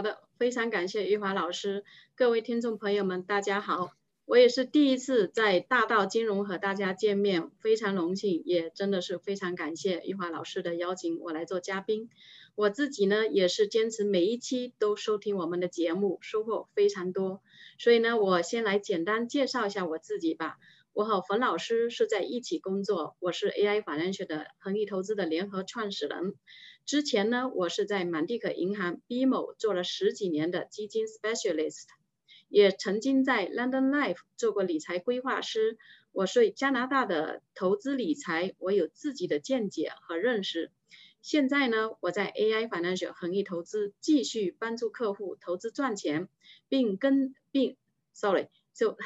好的，非常感谢玉华老师，各位听众朋友们，大家好，我也是第一次在大道金融和大家见面，非常荣幸，也真的是非常感谢玉华老师的邀请，我来做嘉宾。我自己呢，也是坚持每一期都收听我们的节目，收获非常多。所以呢，我先来简单介绍一下我自己吧。我和冯老师是在一起工作，我是 AI Financial 的恒益投资的联合创始人。之前呢，我是在满地可银行 BMO 做了十几年的基金 specialist，也曾经在 London Life 做过理财规划师。我对加拿大的投资理财，我有自己的见解和认识。现在呢，我在 AI Financial 恒益投资继续帮助客户投资赚钱，并跟并，sorry，就。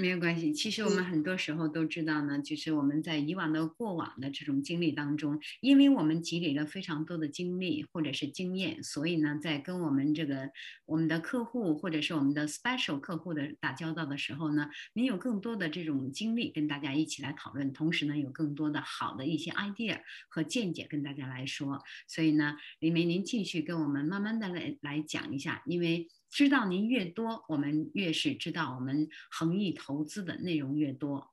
没有关系，其实我们很多时候都知道呢，就是我们在以往的过往的这种经历当中，因为我们积累了非常多的经历或者是经验，所以呢，在跟我们这个我们的客户或者是我们的 special 客户的打交道的时候呢，您有更多的这种经历跟大家一起来讨论，同时呢，有更多的好的一些 idea 和见解跟大家来说，所以呢，李梅您继续跟我们慢慢的来来讲一下，因为。知道您越多，我们越是知道我们恒益投资的内容越多。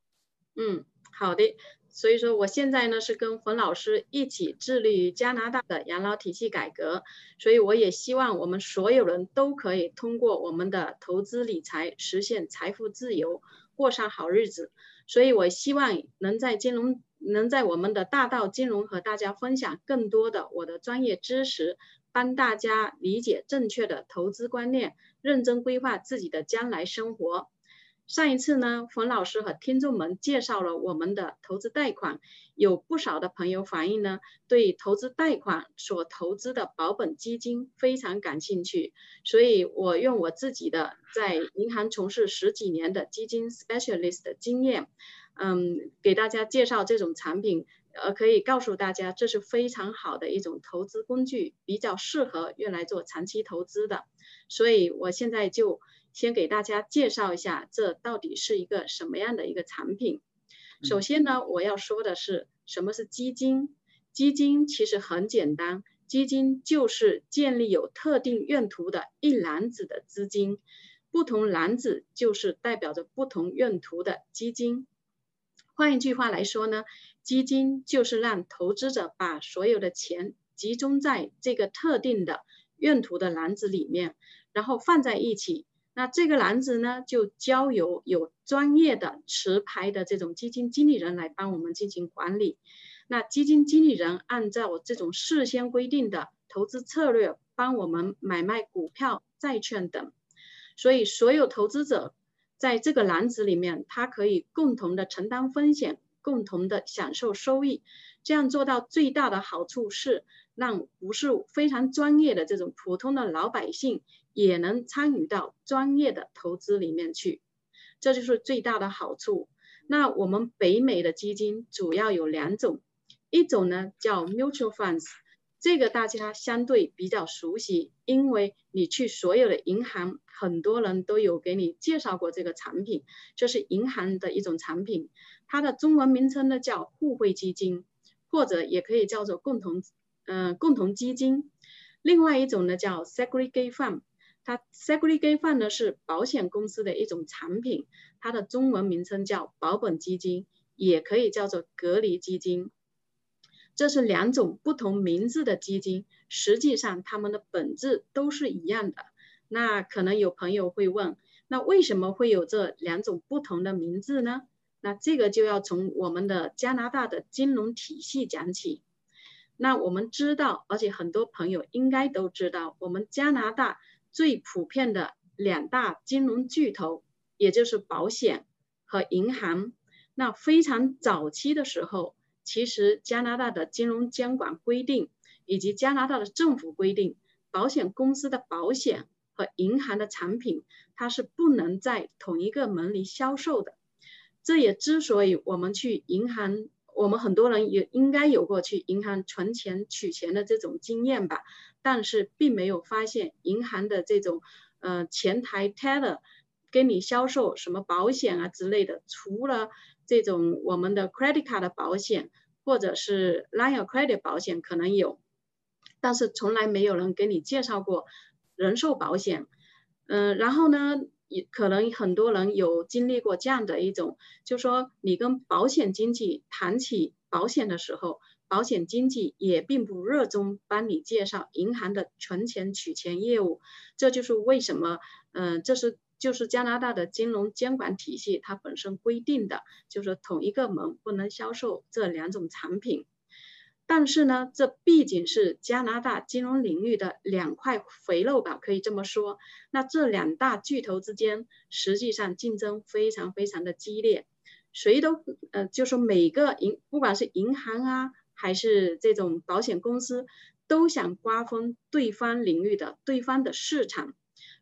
嗯，好的。所以说，我现在呢是跟冯老师一起致力于加拿大的养老体系改革，所以我也希望我们所有人都可以通过我们的投资理财实现财富自由，过上好日子。所以我希望能在金融，能在我们的大道金融和大家分享更多的我的专业知识。帮大家理解正确的投资观念，认真规划自己的将来生活。上一次呢，冯老师和听众们介绍了我们的投资贷款，有不少的朋友反映呢，对投资贷款所投资的保本基金非常感兴趣。所以我用我自己的在银行从事十几年的基金 specialist 的经验，嗯，给大家介绍这种产品。呃，可以告诉大家，这是非常好的一种投资工具，比较适合用来做长期投资的。所以我现在就先给大家介绍一下，这到底是一个什么样的一个产品。首先呢，我要说的是，什么是基金？基金其实很简单，基金就是建立有特定用途的一篮子的资金，不同篮子就是代表着不同用途的基金。换一句话来说呢？基金就是让投资者把所有的钱集中在这个特定的用途的篮子里面，然后放在一起。那这个篮子呢，就交由有专业的持牌的这种基金经理人来帮我们进行管理。那基金经理人按照这种事先规定的投资策略，帮我们买卖股票、债券等。所以，所有投资者在这个篮子里面，他可以共同的承担风险。共同的享受收益，这样做到最大的好处是让不是非常专业的这种普通的老百姓也能参与到专业的投资里面去，这就是最大的好处。那我们北美的基金主要有两种，一种呢叫 mutual funds，这个大家相对比较熟悉，因为你去所有的银行，很多人都有给你介绍过这个产品，这是银行的一种产品。它的中文名称呢叫互惠基金，或者也可以叫做共同，嗯，共同基金。另外一种呢叫 segregate fund，它 segregate fund 呢是保险公司的一种产品，它的中文名称叫保本基金，也可以叫做隔离基金。这是两种不同名字的基金，实际上它们的本质都是一样的。那可能有朋友会问，那为什么会有这两种不同的名字呢？那这个就要从我们的加拿大的金融体系讲起。那我们知道，而且很多朋友应该都知道，我们加拿大最普遍的两大金融巨头，也就是保险和银行。那非常早期的时候，其实加拿大的金融监管规定以及加拿大的政府规定，保险公司的保险和银行的产品，它是不能在同一个门里销售的。这也之所以我们去银行，我们很多人也应该有过去银行存钱取钱的这种经验吧，但是并没有发现银行的这种呃前台 teller 跟你销售什么保险啊之类的，除了这种我们的 credit card 的保险或者是 line of credit 保险可能有，但是从来没有人给你介绍过人寿保险，嗯，然后呢，也可能很多人有经历过这样的一种，就说你跟保险经纪谈起保险的时候，保险经纪也并不热衷帮你介绍银行的存钱取钱业务，这就是为什么，嗯，这是。就是加拿大的金融监管体系，它本身规定的就是同一个门不能销售这两种产品。但是呢，这毕竟是加拿大金融领域的两块肥肉吧，可以这么说。那这两大巨头之间，实际上竞争非常非常的激烈，谁都呃，就说每个银，不管是银行啊，还是这种保险公司，都想瓜分对方领域的对方的市场。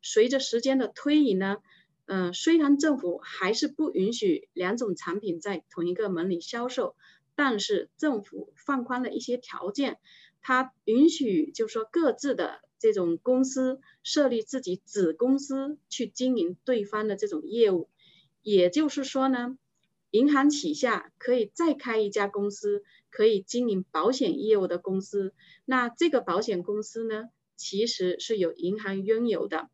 随着时间的推移呢，嗯，虽然政府还是不允许两种产品在同一个门里销售，但是政府放宽了一些条件，它允许就是说各自的这种公司设立自己子公司去经营对方的这种业务，也就是说呢，银行旗下可以再开一家公司，可以经营保险业务的公司，那这个保险公司呢，其实是有银行拥有的。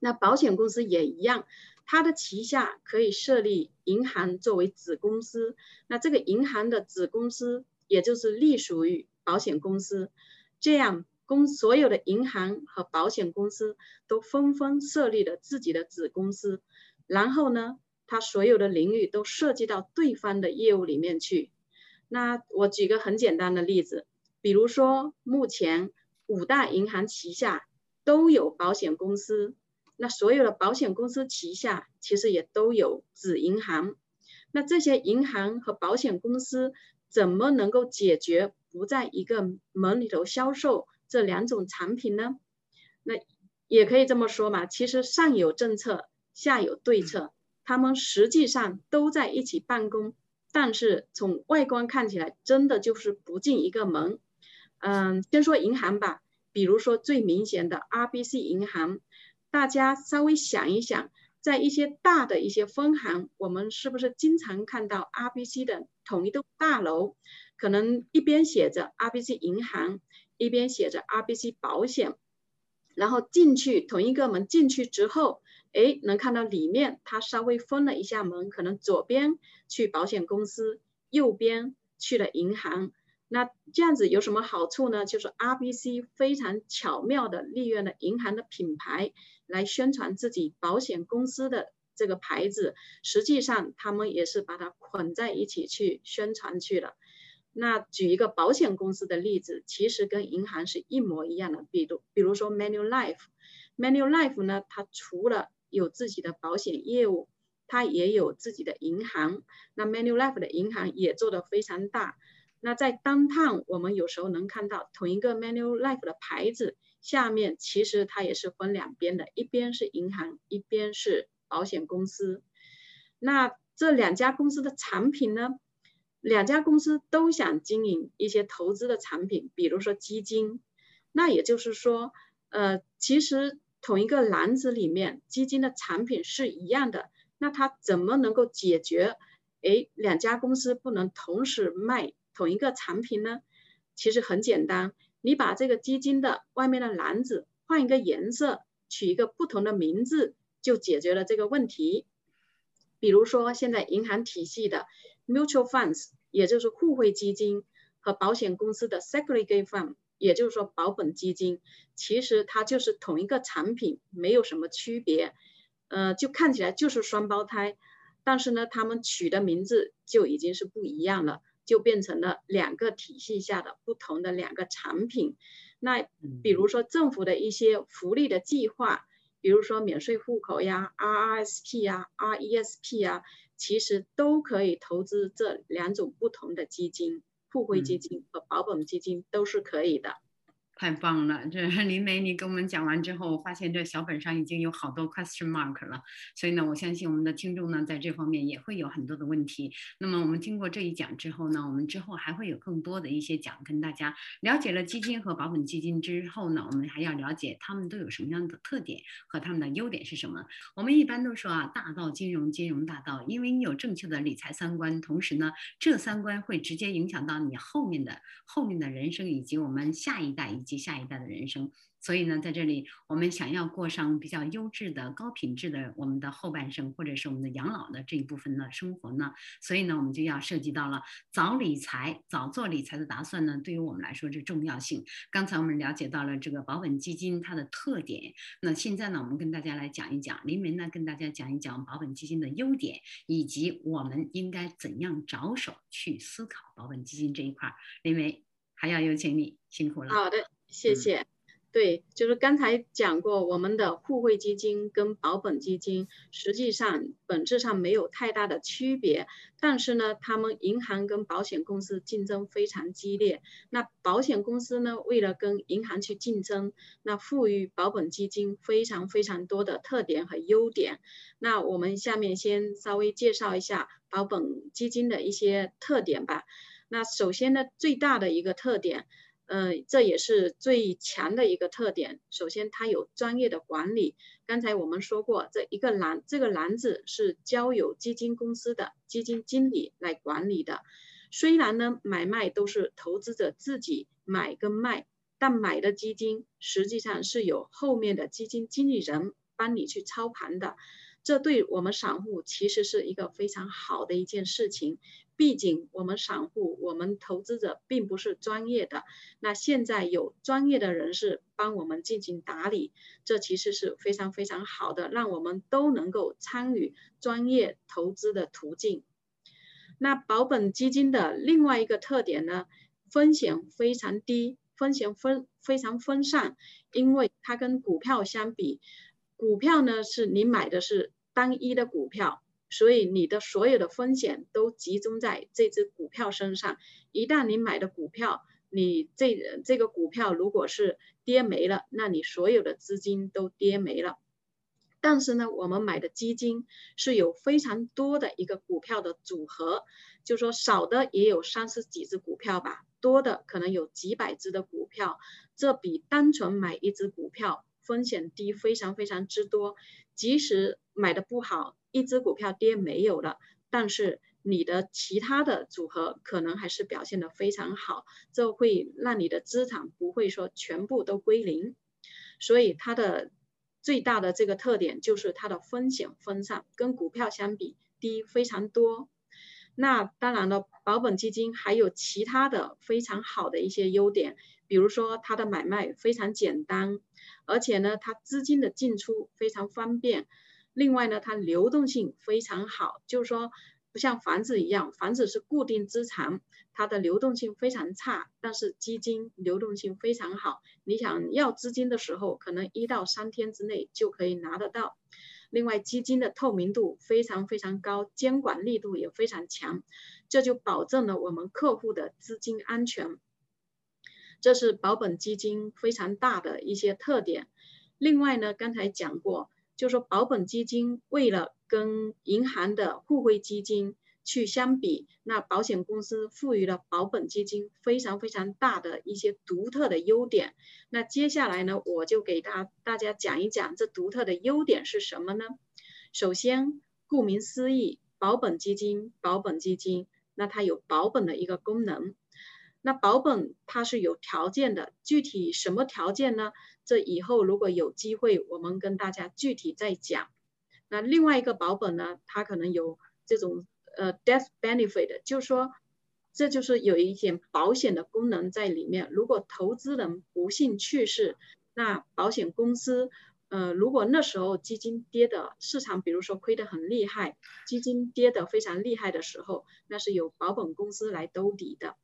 那保险公司也一样，它的旗下可以设立银行作为子公司，那这个银行的子公司也就是隶属于保险公司，这样公所有的银行和保险公司都纷纷设立了自己的子公司，然后呢，它所有的领域都涉及到对方的业务里面去。那我举个很简单的例子，比如说目前五大银行旗下都有保险公司。那所有的保险公司旗下其实也都有子银行，那这些银行和保险公司怎么能够解决不在一个门里头销售这两种产品呢？那也可以这么说嘛，其实上有政策，下有对策，他们实际上都在一起办公，但是从外观看起来，真的就是不进一个门。嗯，先说银行吧，比如说最明显的 RBC 银行。大家稍微想一想，在一些大的一些分行，我们是不是经常看到 RBC 的同一栋大楼，可能一边写着 RBC 银行，一边写着 RBC 保险，然后进去同一个门进去之后，哎，能看到里面它稍微分了一下门，可能左边去保险公司，右边去了银行。那这样子有什么好处呢？就是 RBC 非常巧妙的利用了银行的品牌来宣传自己保险公司的这个牌子，实际上他们也是把它捆在一起去宣传去了。那举一个保险公司的例子，其实跟银行是一模一样的，比如比如说 Manulife，Manulife 呢，它除了有自己的保险业务，它也有自己的银行。那 Manulife 的银行也做得非常大。那在当趟，我们有时候能看到同一个 Manulife 的牌子下面，其实它也是分两边的，一边是银行，一边是保险公司。那这两家公司的产品呢？两家公司都想经营一些投资的产品，比如说基金。那也就是说，呃，其实同一个篮子里面，基金的产品是一样的。那它怎么能够解决？哎，两家公司不能同时卖？同一个产品呢，其实很简单，你把这个基金的外面的篮子换一个颜色，取一个不同的名字，就解决了这个问题。比如说，现在银行体系的 mutual funds，也就是互惠基金，和保险公司的 segregate fund，也就是说保本基金，其实它就是同一个产品，没有什么区别。呃，就看起来就是双胞胎，但是呢，他们取的名字就已经是不一样了。就变成了两个体系下的不同的两个产品。那比如说政府的一些福利的计划，比如说免税户口呀、RRSP 呀、RESP 呀，其实都可以投资这两种不同的基金，互惠基金和保本基金都是可以的。太棒了！这 林梅，你跟我们讲完之后，发现这小本上已经有好多 question mark 了。所以呢，我相信我们的听众呢，在这方面也会有很多的问题。那么我们经过这一讲之后呢，我们之后还会有更多的一些讲，跟大家了解了基金和保本基金之后呢，我们还要了解他们都有什么样的特点和他们的优点是什么。我们一般都说啊，大道金融，金融大道，因为你有正确的理财三观，同时呢，这三观会直接影响到你后面的后面的人生以及我们下一代以及。及下一代的人生。所以呢，在这里，我们想要过上比较优质的、高品质的我们的后半生，或者是我们的养老的这一部分的生活呢，所以呢，我们就要涉及到了早理财、早做理财的打算呢，对于我们来说这重要性。刚才我们了解到了这个保本基金它的特点，那现在呢，我们跟大家来讲一讲，林梅呢跟大家讲一讲保本基金的优点，以及我们应该怎样着手去思考保本基金这一块。林梅，还要有请你，辛苦了。好的，谢谢。对，就是刚才讲过，我们的互惠基金跟保本基金实际上本质上没有太大的区别，但是呢，他们银行跟保险公司竞争非常激烈。那保险公司呢，为了跟银行去竞争，那赋予保本基金非常非常多的特点和优点。那我们下面先稍微介绍一下保本基金的一些特点吧。那首先呢，最大的一个特点。嗯，这也是最强的一个特点。首先，它有专业的管理。刚才我们说过，这一个篮，这个篮子是交由基金公司的基金经理来管理的。虽然呢，买卖都是投资者自己买跟卖，但买的基金实际上是有后面的基金经理人帮你去操盘的。这对我们散户其实是一个非常好的一件事情。毕竟我们散户，我们投资者并不是专业的，那现在有专业的人士帮我们进行打理，这其实是非常非常好的，让我们都能够参与专业投资的途径。那保本基金的另外一个特点呢，风险非常低，风险分非常分散，因为它跟股票相比，股票呢是你买的是单一的股票。所以你的所有的风险都集中在这只股票身上。一旦你买的股票，你这这个股票如果是跌没了，那你所有的资金都跌没了。但是呢，我们买的基金是有非常多的一个股票的组合，就说少的也有三十几只股票吧，多的可能有几百只的股票，这比单纯买一只股票风险低非常非常之多。即使买的不好。一只股票跌没有了，但是你的其他的组合可能还是表现的非常好，这会让你的资产不会说全部都归零。所以它的最大的这个特点就是它的风险分散，跟股票相比低非常多。那当然了，保本基金还有其他的非常好的一些优点，比如说它的买卖非常简单，而且呢，它资金的进出非常方便。另外呢，它流动性非常好，就是说不像房子一样，房子是固定资产，它的流动性非常差。但是基金流动性非常好，你想要资金的时候，可能一到三天之内就可以拿得到。另外，基金的透明度非常非常高，监管力度也非常强，这就保证了我们客户的资金安全。这是保本基金非常大的一些特点。另外呢，刚才讲过。就说保本基金为了跟银行的互惠基金去相比，那保险公司赋予了保本基金非常非常大的一些独特的优点。那接下来呢，我就给大大家讲一讲这独特的优点是什么呢？首先，顾名思义，保本基金，保本基金，那它有保本的一个功能。那保本它是有条件的，具体什么条件呢？这以后如果有机会，我们跟大家具体再讲。那另外一个保本呢，它可能有这种呃 death benefit，就是说这就是有一点保险的功能在里面。如果投资人不幸去世，那保险公司呃如果那时候基金跌的市场，比如说亏得很厉害，基金跌得非常厉害的时候，那是由保本公司来兜底的。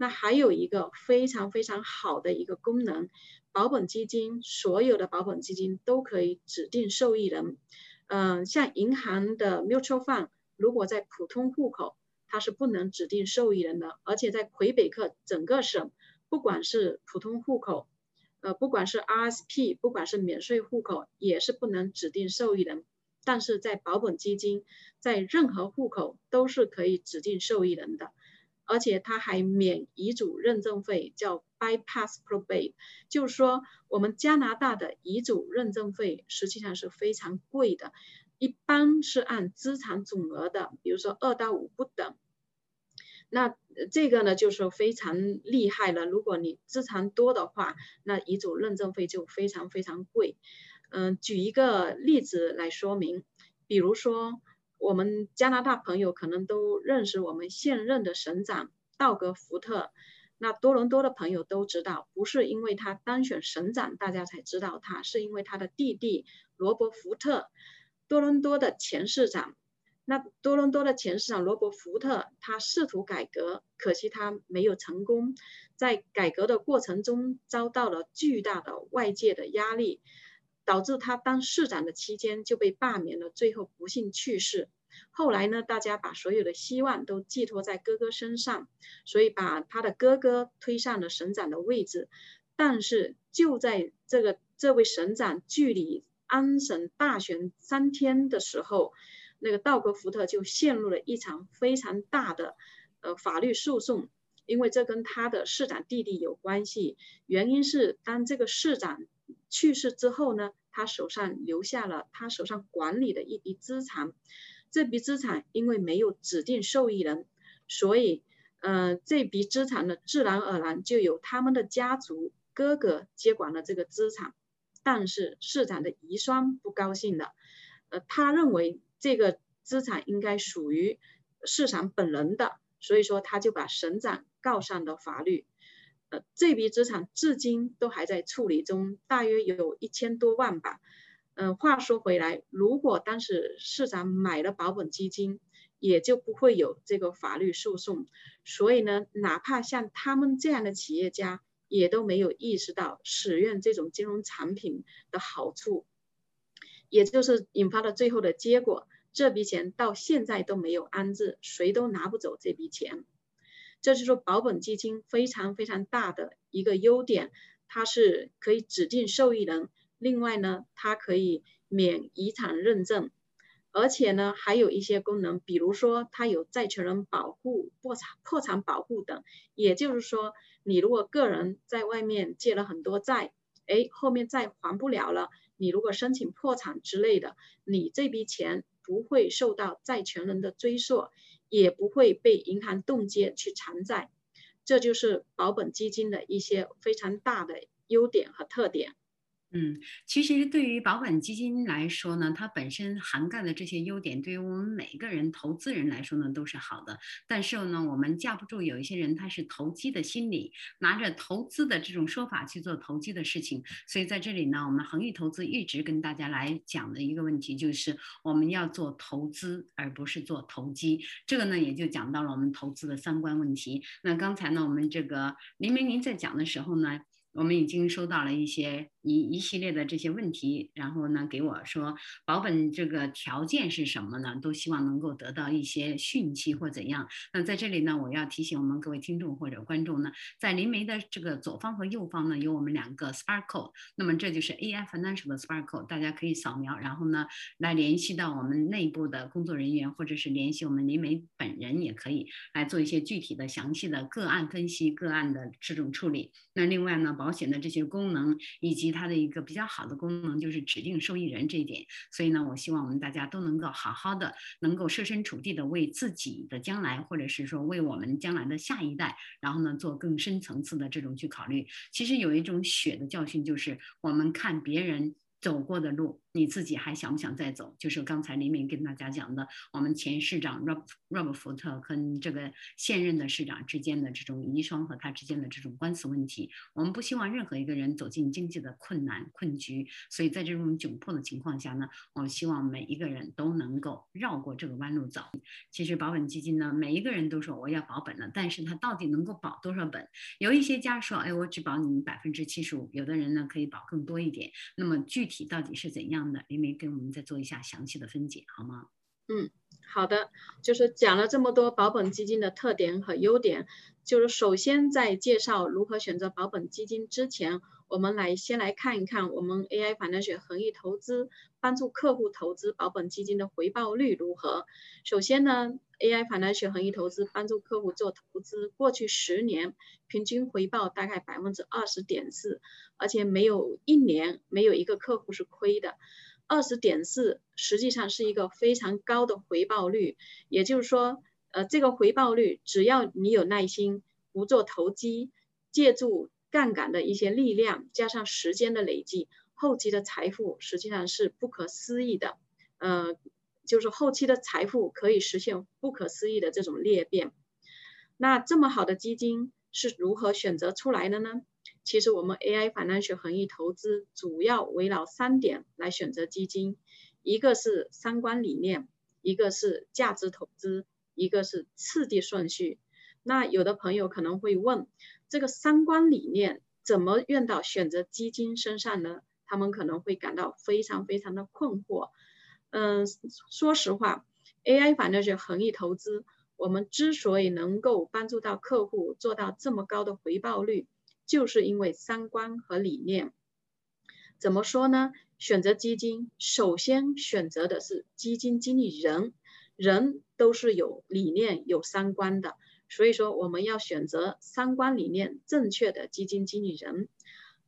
那还有一个非常非常好的一个功能，保本基金所有的保本基金都可以指定受益人。嗯，像银行的 mutual fund，如果在普通户口，它是不能指定受益人的。而且在魁北克整个省，不管是普通户口，呃，不管是 RSP，不管是免税户口，也是不能指定受益人。但是在保本基金，在任何户口都是可以指定受益人的。而且它还免遗嘱认证费，叫 bypass probate，就是说我们加拿大的遗嘱认证费实际上是非常贵的，一般是按资产总额的，比如说二到五不等。那这个呢就是非常厉害了。如果你资产多的话，那遗嘱认证费就非常非常贵。嗯，举一个例子来说明，比如说我们加拿大朋友可能都认识我们现任的省长道格福特。那多伦多的朋友都知道，不是因为他当选省长大家才知道他，是因为他的弟弟罗伯福特，多伦多的前市长。那多伦多的前市长罗伯福特，他试图改革，可惜他没有成功，在改革的过程中遭到了巨大的外界的压力。导致他当市长的期间就被罢免了，最后不幸去世。后来呢，大家把所有的希望都寄托在哥哥身上，所以把他的哥哥推上了省长的位置。但是就在这个这位省长距离安省大选三天的时候，那个道格福特就陷入了一场非常大的呃法律诉讼，因为这跟他的市长弟弟有关系。原因是当这个市长去世之后呢？他手上留下了他手上管理的一笔资产，这笔资产因为没有指定受益人，所以，呃，这笔资产呢，自然而然就由他们的家族哥哥接管了这个资产。但是市长的遗孀不高兴了，呃，他认为这个资产应该属于市长本人的，所以说他就把省长告上了法律。呃，这笔资产至今都还在处理中，大约有一千多万吧。嗯，话说回来，如果当时市长买了保本基金，也就不会有这个法律诉讼。所以呢，哪怕像他们这样的企业家，也都没有意识到使用这种金融产品的好处，也就是引发了最后的结果，这笔钱到现在都没有安置，谁都拿不走这笔钱。这就是说，保本基金非常非常大的一个优点，它是可以指定受益人，另外呢，它可以免遗产认证，而且呢，还有一些功能，比如说它有债权人保护、破产破产保护等。也就是说，你如果个人在外面借了很多债，哎，后面债还不了了，你如果申请破产之类的，你这笔钱不会受到债权人的追溯。也不会被银行冻结去偿债，这就是保本基金的一些非常大的优点和特点。嗯，其实对于保本基金来说呢，它本身涵盖的这些优点，对于我们每个人投资人来说呢，都是好的。但是呢，我们架不住有一些人他是投机的心理，拿着投资的这种说法去做投机的事情。所以在这里呢，我们恒益投资一直跟大家来讲的一个问题就是，我们要做投资，而不是做投机。这个呢，也就讲到了我们投资的三观问题。那刚才呢，我们这个林明您在讲的时候呢，我们已经收到了一些。一一系列的这些问题，然后呢，给我说保本这个条件是什么呢？都希望能够得到一些讯息或怎样。那在这里呢，我要提醒我们各位听众或者观众呢，在林梅的这个左方和右方呢，有我们两个 Sparkle，那么这就是 AI Financial 的 Sparkle，大家可以扫描，然后呢，来联系到我们内部的工作人员，或者是联系我们林梅本人也可以来做一些具体的、详细的个案分析、个案的这种处理。那另外呢，保险的这些功能以及它的一个比较好的功能就是指定受益人这一点，所以呢，我希望我们大家都能够好好的，能够设身处地的为自己的将来，或者是说为我们将来的下一代，然后呢，做更深层次的这种去考虑。其实有一种血的教训，就是我们看别人走过的路。你自己还想不想再走？就是刚才黎明跟大家讲的，我们前市长 Rob Rob 福特跟这个现任的市长之间的这种遗孀和他之间的这种官司问题。我们不希望任何一个人走进经济的困难困局，所以在这种窘迫的情况下呢，我们希望每一个人都能够绕过这个弯路走。其实保本基金呢，每一个人都说我要保本了，但是他到底能够保多少本？有一些家说，哎，我只保你百分之七十五，有的人呢可以保更多一点。那么具体到底是怎样？的，林梅跟我们再做一下详细的分解，好吗？嗯，好的，就是讲了这么多保本基金的特点和优点，就是首先在介绍如何选择保本基金之前，我们来先来看一看我们 AI 反正选恒益投资帮助客户投资保本基金的回报率如何。首先呢，AI 反正选恒益投资帮助客户做投资，过去十年平均回报大概百分之二十点四，而且没有一年没有一个客户是亏的。二十点四实际上是一个非常高的回报率，也就是说，呃，这个回报率只要你有耐心，不做投机，借助杠杆的一些力量，加上时间的累积，后期的财富实际上是不可思议的。呃，就是后期的财富可以实现不可思议的这种裂变。那这么好的基金是如何选择出来的呢？其实我们 AI 反 l 学恒益投资主要围绕三点来选择基金，一个是三观理念，一个是价值投资。一个是次第顺序，那有的朋友可能会问，这个三观理念怎么用到选择基金身上呢？他们可能会感到非常非常的困惑。嗯，说实话，AI 反正是恒益投资，我们之所以能够帮助到客户做到这么高的回报率，就是因为三观和理念。怎么说呢？选择基金，首先选择的是基金经理人。人都是有理念、有三观的，所以说我们要选择三观理念正确的基金经理人。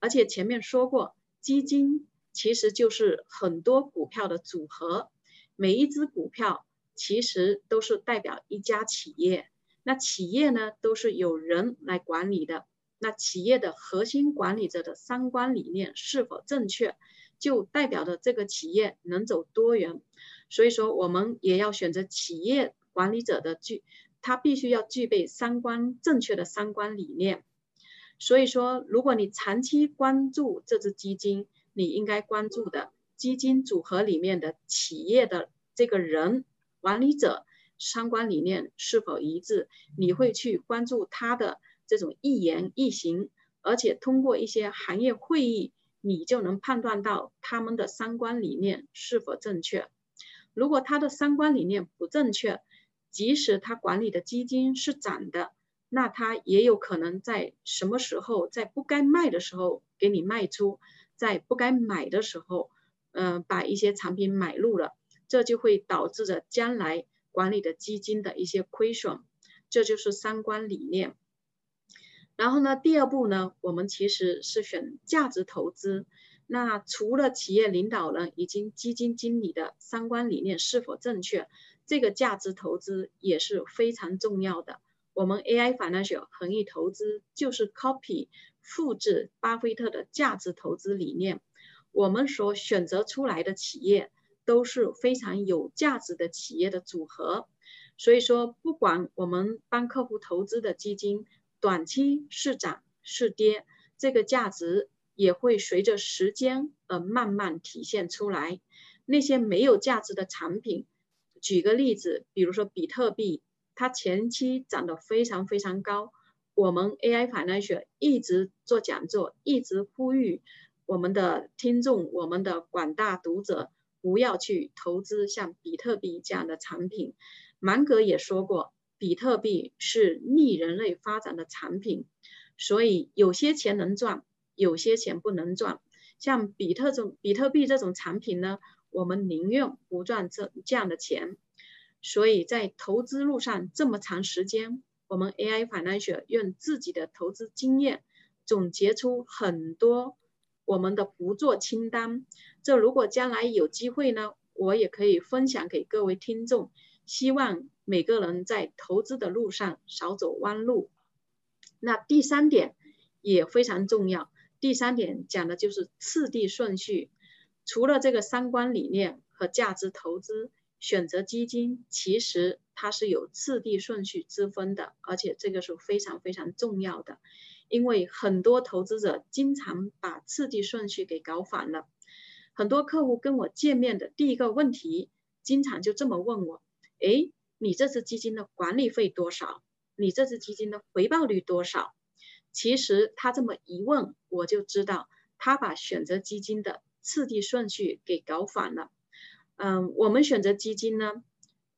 而且前面说过，基金其实就是很多股票的组合，每一只股票其实都是代表一家企业。那企业呢，都是有人来管理的。那企业的核心管理者的三观理念是否正确，就代表着这个企业能走多远。所以说，我们也要选择企业管理者的具，他必须要具备三观正确的三观理念。所以说，如果你长期关注这只基金，你应该关注的基金组合里面的企业的这个人管理者三观理念是否一致，你会去关注他的这种一言一行，而且通过一些行业会议，你就能判断到他们的三观理念是否正确。如果他的三观理念不正确，即使他管理的基金是涨的，那他也有可能在什么时候在不该卖的时候给你卖出，在不该买的时候，嗯，把一些产品买入了，这就会导致着将来管理的基金的一些亏损。这就是三观理念。然后呢，第二步呢，我们其实是选价值投资。那除了企业领导人以及基金经理的三观理念是否正确，这个价值投资也是非常重要的。我们 AI Financial 恒益投资就是 copy 复制巴菲特的价值投资理念。我们所选择出来的企业都是非常有价值的企业的组合。所以说，不管我们帮客户投资的基金短期是涨是跌，这个价值。也会随着时间而慢慢体现出来。那些没有价值的产品，举个例子，比如说比特币，它前期涨得非常非常高。我们 AI Financial 一直做讲座，一直呼吁我们的听众、我们的广大读者不要去投资像比特币这样的产品。芒格也说过，比特币是逆人类发展的产品，所以有些钱能赚。有些钱不能赚，像比特种比特币这种产品呢，我们宁愿不赚这这样的钱。所以在投资路上这么长时间，我们 AI Financial 用自己的投资经验总结出很多我们的不做清单。这如果将来有机会呢，我也可以分享给各位听众。希望每个人在投资的路上少走弯路。那第三点也非常重要。第三点讲的就是次第顺序，除了这个三观理念和价值投资，选择基金其实它是有次第顺序之分的，而且这个是非常非常重要的，因为很多投资者经常把次第顺序给搞反了。很多客户跟我见面的第一个问题，经常就这么问我：哎，你这支基金的管理费多少？你这支基金的回报率多少？其实他这么一问，我就知道他把选择基金的次第顺序给搞反了。嗯，我们选择基金呢，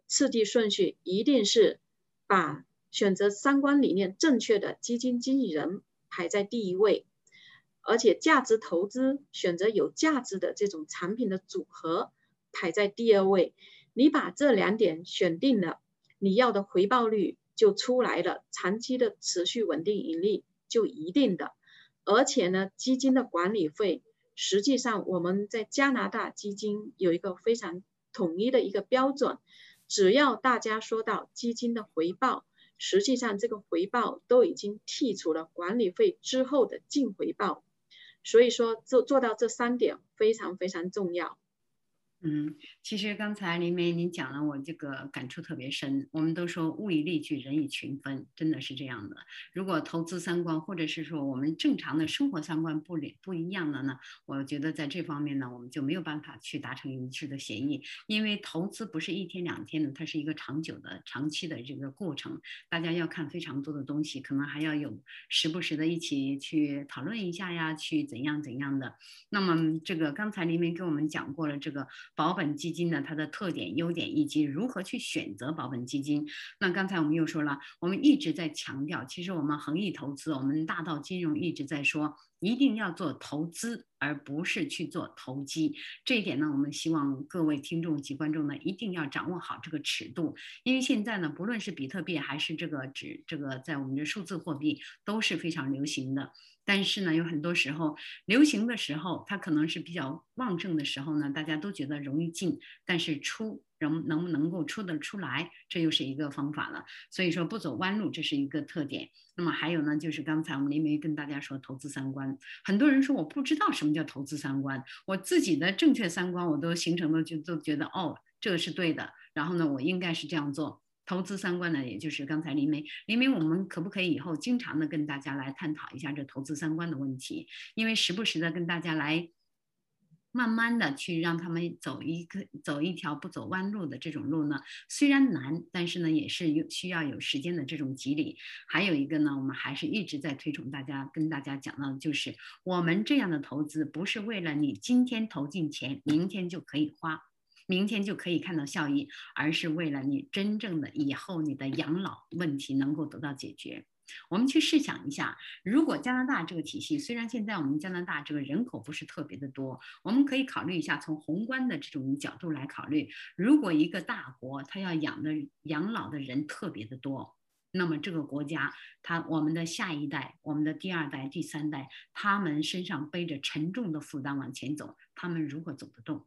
次第顺序一定是把选择三观理念正确的基金经理人排在第一位，而且价值投资选择有价值的这种产品的组合排在第二位。你把这两点选定了，你要的回报率就出来了，长期的持续稳定盈利。就一定的，而且呢，基金的管理费，实际上我们在加拿大基金有一个非常统一的一个标准，只要大家说到基金的回报，实际上这个回报都已经剔除了管理费之后的净回报。所以说，做做到这三点非常非常重要。嗯，其实刚才林梅您讲了，我这个感触特别深。我们都说物以类聚，人以群分，真的是这样的。如果投资三观，或者是说我们正常的生活三观不不一样的呢，我觉得在这方面呢，我们就没有办法去达成一致的协议。因为投资不是一天两天的，它是一个长久的、长期的这个过程。大家要看非常多的东西，可能还要有时不时的一起去讨论一下呀，去怎样怎样的。那么这个刚才林梅跟我们讲过了，这个。保本基金呢，它的特点、优点以及如何去选择保本基金。那刚才我们又说了，我们一直在强调，其实我们恒益投资，我们大道金融一直在说，一定要做投资，而不是去做投机。这一点呢，我们希望各位听众及观众呢，一定要掌握好这个尺度。因为现在呢，不论是比特币还是这个指这个在我们的数字货币都是非常流行的。但是呢，有很多时候流行的时候，它可能是比较旺盛的时候呢，大家都觉得容易进，但是出能能不能够出得出来，这又是一个方法了。所以说不走弯路，这是一个特点。那么还有呢，就是刚才我们林梅跟大家说投资三观，很多人说我不知道什么叫投资三观，我自己的正确三观我都形成了，就都觉得哦，这个是对的，然后呢，我应该是这样做。投资三观呢，也就是刚才林梅，林梅，我们可不可以以后经常的跟大家来探讨一下这投资三观的问题？因为时不时的跟大家来，慢慢的去让他们走一个走一条不走弯路的这种路呢，虽然难，但是呢也是有需要有时间的这种积累。还有一个呢，我们还是一直在推崇大家跟大家讲到的就是，我们这样的投资不是为了你今天投进钱，明天就可以花。明天就可以看到效益，而是为了你真正的以后你的养老问题能够得到解决。我们去试想一下，如果加拿大这个体系，虽然现在我们加拿大这个人口不是特别的多，我们可以考虑一下，从宏观的这种角度来考虑，如果一个大国它要养的养老的人特别的多，那么这个国家它我们的下一代、我们的第二代、第三代，他们身上背着沉重的负担往前走，他们如何走得动？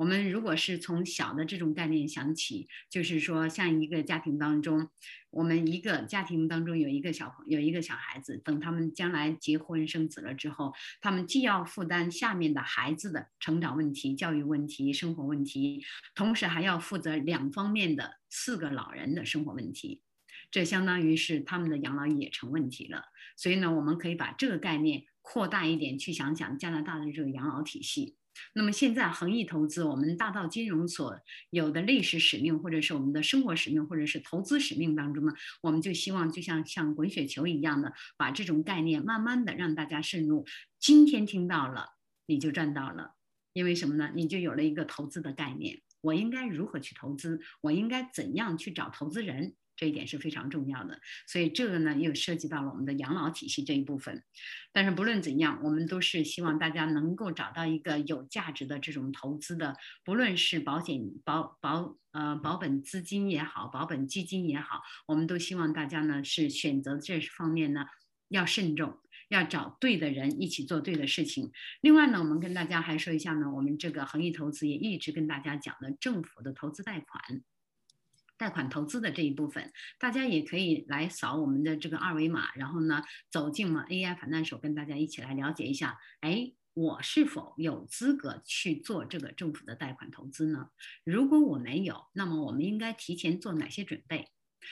我们如果是从小的这种概念想起，就是说，像一个家庭当中，我们一个家庭当中有一个小朋有一个小孩子，等他们将来结婚生子了之后，他们既要负担下面的孩子的成长问题、教育问题、生活问题，同时还要负责两方面的四个老人的生活问题，这相当于是他们的养老也成问题了。所以呢，我们可以把这个概念扩大一点，去想想加拿大的这个养老体系。那么现在恒益投资，我们大道金融所有的历史使命，或者是我们的生活使命，或者是投资使命当中呢，我们就希望就像像滚雪球一样的，把这种概念慢慢的让大家渗入。今天听到了，你就赚到了，因为什么呢？你就有了一个投资的概念，我应该如何去投资？我应该怎样去找投资人？这一点是非常重要的，所以这个呢又涉及到了我们的养老体系这一部分。但是不论怎样，我们都是希望大家能够找到一个有价值的这种投资的，不论是保险保保呃保本资金也好，保本基金也好，我们都希望大家呢是选择这方面呢要慎重，要找对的人一起做对的事情。另外呢，我们跟大家还说一下呢，我们这个恒益投资也一直跟大家讲的政府的投资贷款。贷款投资的这一部分，大家也可以来扫我们的这个二维码，然后呢，走进我们 AI 反弹手，跟大家一起来了解一下。哎，我是否有资格去做这个政府的贷款投资呢？如果我没有，那么我们应该提前做哪些准备？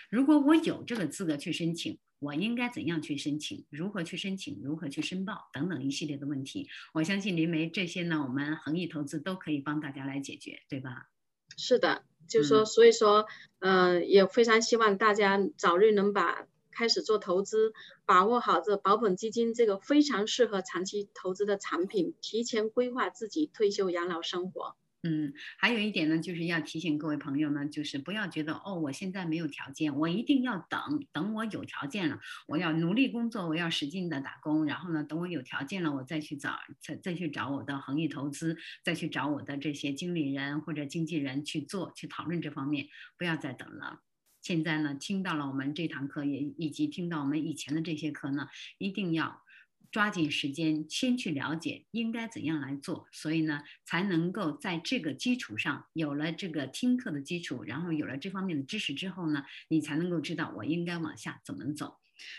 如果我有这个资格去申请，我应该怎样去申请？如何去申请？如何去申报？等等一系列的问题，我相信林梅这些呢，我们恒益投资都可以帮大家来解决，对吧？是的。就说，所以说，呃，也非常希望大家早日能把开始做投资，把握好这保本基金这个非常适合长期投资的产品，提前规划自己退休养老生活。嗯，还有一点呢，就是要提醒各位朋友呢，就是不要觉得哦，我现在没有条件，我一定要等等我有条件了，我要努力工作，我要使劲的打工，然后呢，等我有条件了，我再去找再再去找我的恒益投资，再去找我的这些经理人或者经纪人去做去讨论这方面，不要再等了。现在呢，听到了我们这堂课，也以及听到我们以前的这些课呢，一定要抓紧时间先去了解应该怎样来做，所以呢，才能够在这个基础上有了这个听课的基础，然后有了这方面的知识之后呢，你才能够知道我应该往下怎么走。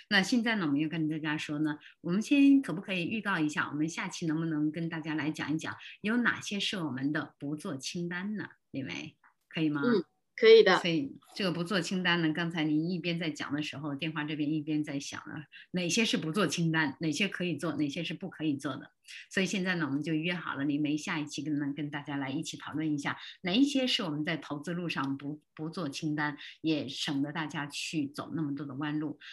那现在呢，我们要跟大家说呢，我们先可不可以预告一下，我们下期能不能跟大家来讲一讲有哪些是我们的不做清单呢？李梅，可以吗？嗯。可以的，所以这个不做清单呢，刚才您一边在讲的时候，电话这边一边在想啊哪些是不做清单，哪些可以做，哪些是不可以做的。所以现在呢，我们就约好了，李梅下一期跟能跟大家来一起讨论一下，哪一些是我们在投资路上不不做清单，也省得大家去走那么多的弯路。